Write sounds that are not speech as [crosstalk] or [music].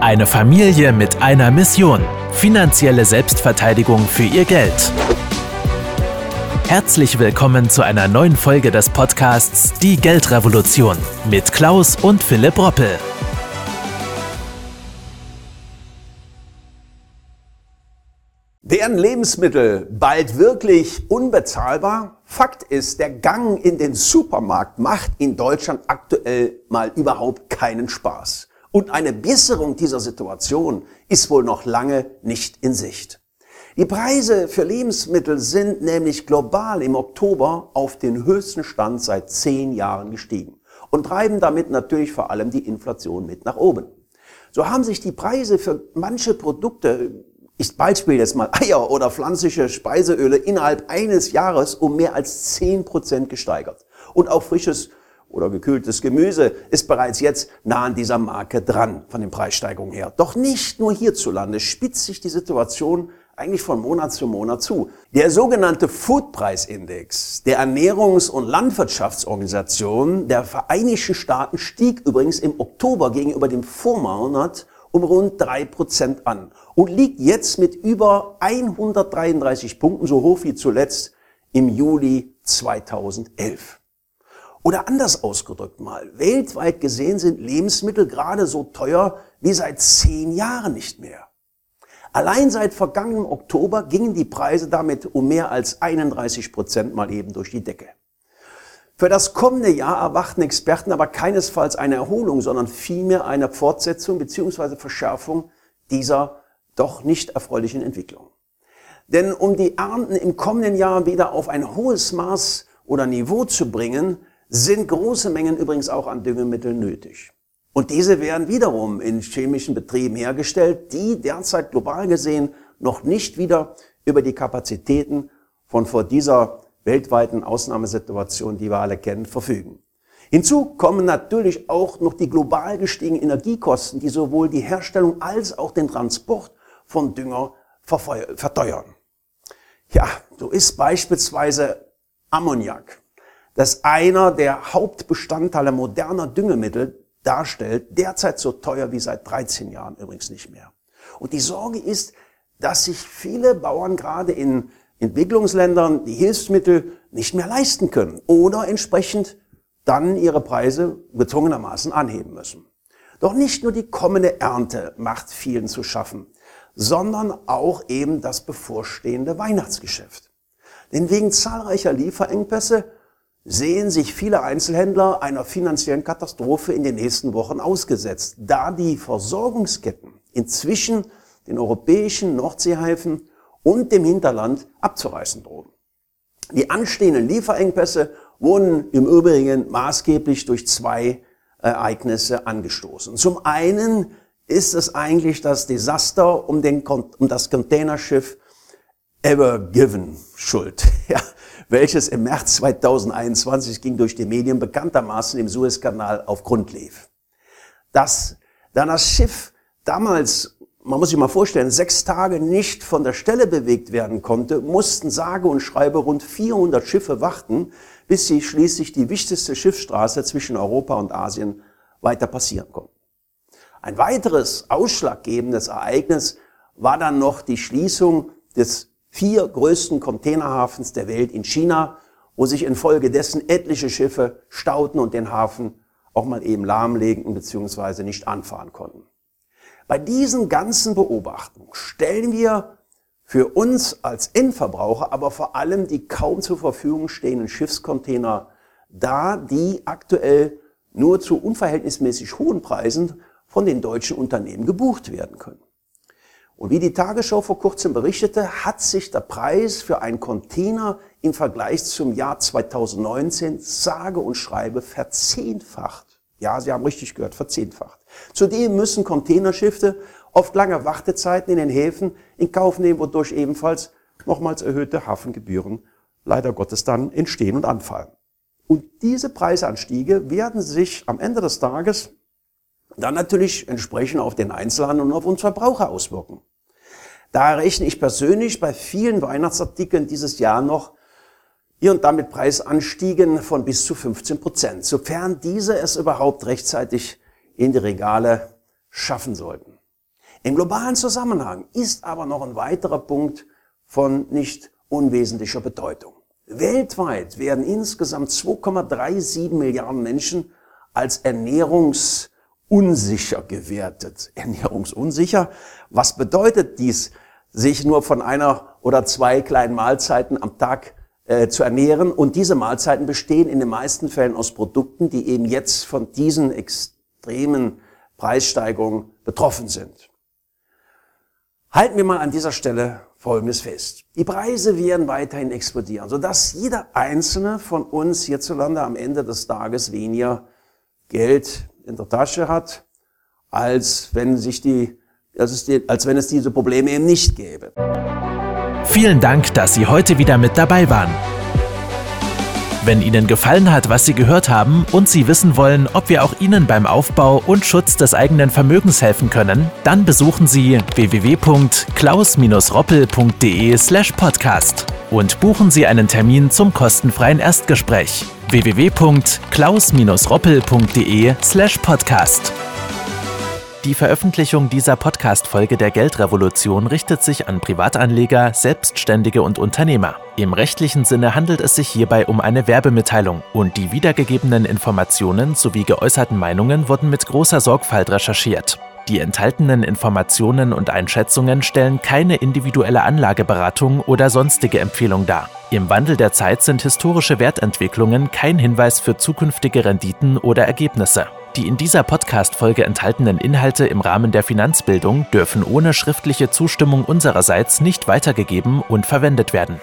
Eine Familie mit einer Mission. Finanzielle Selbstverteidigung für ihr Geld. Herzlich willkommen zu einer neuen Folge des Podcasts Die Geldrevolution mit Klaus und Philipp Roppel. Wären Lebensmittel bald wirklich unbezahlbar? Fakt ist, der Gang in den Supermarkt macht in Deutschland aktuell mal überhaupt keinen Spaß. Und eine Besserung dieser Situation ist wohl noch lange nicht in Sicht. Die Preise für Lebensmittel sind nämlich global im Oktober auf den höchsten Stand seit zehn Jahren gestiegen und treiben damit natürlich vor allem die Inflation mit nach oben. So haben sich die Preise für manche Produkte, ich Beispiel jetzt mal Eier oder pflanzliche Speiseöle, innerhalb eines Jahres um mehr als zehn Prozent gesteigert. Und auch frisches oder gekühltes Gemüse ist bereits jetzt nah an dieser Marke dran von den Preissteigerungen her. Doch nicht nur hierzulande spitzt sich die Situation eigentlich von Monat zu Monat zu. Der sogenannte Foodpreisindex der Ernährungs- und Landwirtschaftsorganisation der Vereinigten Staaten stieg übrigens im Oktober gegenüber dem Vormonat um rund drei Prozent an und liegt jetzt mit über 133 Punkten so hoch wie zuletzt im Juli 2011. Oder anders ausgedrückt mal, weltweit gesehen sind Lebensmittel gerade so teuer wie seit zehn Jahren nicht mehr. Allein seit vergangenem Oktober gingen die Preise damit um mehr als 31 Prozent mal eben durch die Decke. Für das kommende Jahr erwarten Experten aber keinesfalls eine Erholung, sondern vielmehr eine Fortsetzung bzw. Verschärfung dieser doch nicht erfreulichen Entwicklung. Denn um die Ernten im kommenden Jahr wieder auf ein hohes Maß oder Niveau zu bringen, sind große Mengen übrigens auch an Düngemitteln nötig. Und diese werden wiederum in chemischen Betrieben hergestellt, die derzeit global gesehen noch nicht wieder über die Kapazitäten von vor dieser weltweiten Ausnahmesituation, die wir alle kennen, verfügen. Hinzu kommen natürlich auch noch die global gestiegenen Energiekosten, die sowohl die Herstellung als auch den Transport von Dünger verteuern. Ja, so ist beispielsweise Ammoniak dass einer der Hauptbestandteile moderner Düngemittel darstellt, derzeit so teuer wie seit 13 Jahren übrigens nicht mehr. Und die Sorge ist, dass sich viele Bauern gerade in Entwicklungsländern die Hilfsmittel nicht mehr leisten können oder entsprechend dann ihre Preise gezwungenermaßen anheben müssen. Doch nicht nur die kommende Ernte macht vielen zu schaffen, sondern auch eben das bevorstehende Weihnachtsgeschäft. Denn wegen zahlreicher Lieferengpässe sehen sich viele Einzelhändler einer finanziellen Katastrophe in den nächsten Wochen ausgesetzt, da die Versorgungsketten inzwischen den europäischen Nordseehäfen und dem Hinterland abzureißen drohen. Die anstehenden Lieferengpässe wurden im Übrigen maßgeblich durch zwei Ereignisse angestoßen. Zum einen ist es eigentlich das Desaster um, den, um das Containerschiff Ever Given schuld. [laughs] Ja, welches im März 2021 ging durch die Medien bekanntermaßen im Suezkanal auf Grund lief. Dass dann das Schiff damals, man muss sich mal vorstellen, sechs Tage nicht von der Stelle bewegt werden konnte, mussten sage und schreibe rund 400 Schiffe warten, bis sie schließlich die wichtigste Schiffsstraße zwischen Europa und Asien weiter passieren konnten. Ein weiteres ausschlaggebendes Ereignis war dann noch die Schließung des vier größten Containerhafens der Welt in China, wo sich infolgedessen etliche Schiffe stauten und den Hafen auch mal eben lahmlegten bzw. nicht anfahren konnten. Bei diesen ganzen Beobachtungen stellen wir für uns als Endverbraucher aber vor allem die kaum zur Verfügung stehenden Schiffscontainer dar, die aktuell nur zu unverhältnismäßig hohen Preisen von den deutschen Unternehmen gebucht werden können. Und wie die Tagesschau vor kurzem berichtete, hat sich der Preis für einen Container im Vergleich zum Jahr 2019 sage und schreibe verzehnfacht. Ja, Sie haben richtig gehört, verzehnfacht. Zudem müssen Containerschiffe oft lange Wartezeiten in den Häfen in Kauf nehmen, wodurch ebenfalls nochmals erhöhte Hafengebühren leider Gottes dann entstehen und anfallen. Und diese Preisanstiege werden sich am Ende des Tages dann natürlich entsprechend auf den Einzelhandel und auf uns Verbraucher auswirken. Da rechne ich persönlich bei vielen Weihnachtsartikeln dieses Jahr noch hier und da mit Preisanstiegen von bis zu 15 Prozent, sofern diese es überhaupt rechtzeitig in die Regale schaffen sollten. Im globalen Zusammenhang ist aber noch ein weiterer Punkt von nicht unwesentlicher Bedeutung. Weltweit werden insgesamt 2,37 Milliarden Menschen als ernährungsunsicher gewertet. Ernährungsunsicher? Was bedeutet dies, sich nur von einer oder zwei kleinen Mahlzeiten am Tag äh, zu ernähren? Und diese Mahlzeiten bestehen in den meisten Fällen aus Produkten, die eben jetzt von diesen extremen Preissteigerungen betroffen sind. Halten wir mal an dieser Stelle Folgendes fest. Die Preise werden weiterhin explodieren, sodass jeder einzelne von uns hierzulande am Ende des Tages weniger Geld in der Tasche hat, als wenn sich die, als, die, als wenn es diese Probleme eben nicht gäbe. Vielen Dank, dass Sie heute wieder mit dabei waren. Wenn Ihnen gefallen hat, was Sie gehört haben und Sie wissen wollen, ob wir auch Ihnen beim Aufbau und Schutz des eigenen Vermögens helfen können, dann besuchen Sie www.klaus-roppel.de/podcast und buchen Sie einen Termin zum kostenfreien Erstgespräch www.klaus-roppel.de/podcast. Die Veröffentlichung dieser Podcast-Folge der Geldrevolution richtet sich an Privatanleger, Selbstständige und Unternehmer. Im rechtlichen Sinne handelt es sich hierbei um eine Werbemitteilung und die wiedergegebenen Informationen sowie geäußerten Meinungen wurden mit großer Sorgfalt recherchiert. Die enthaltenen Informationen und Einschätzungen stellen keine individuelle Anlageberatung oder sonstige Empfehlung dar. Im Wandel der Zeit sind historische Wertentwicklungen kein Hinweis für zukünftige Renditen oder Ergebnisse. Die in dieser Podcast-Folge enthaltenen Inhalte im Rahmen der Finanzbildung dürfen ohne schriftliche Zustimmung unsererseits nicht weitergegeben und verwendet werden.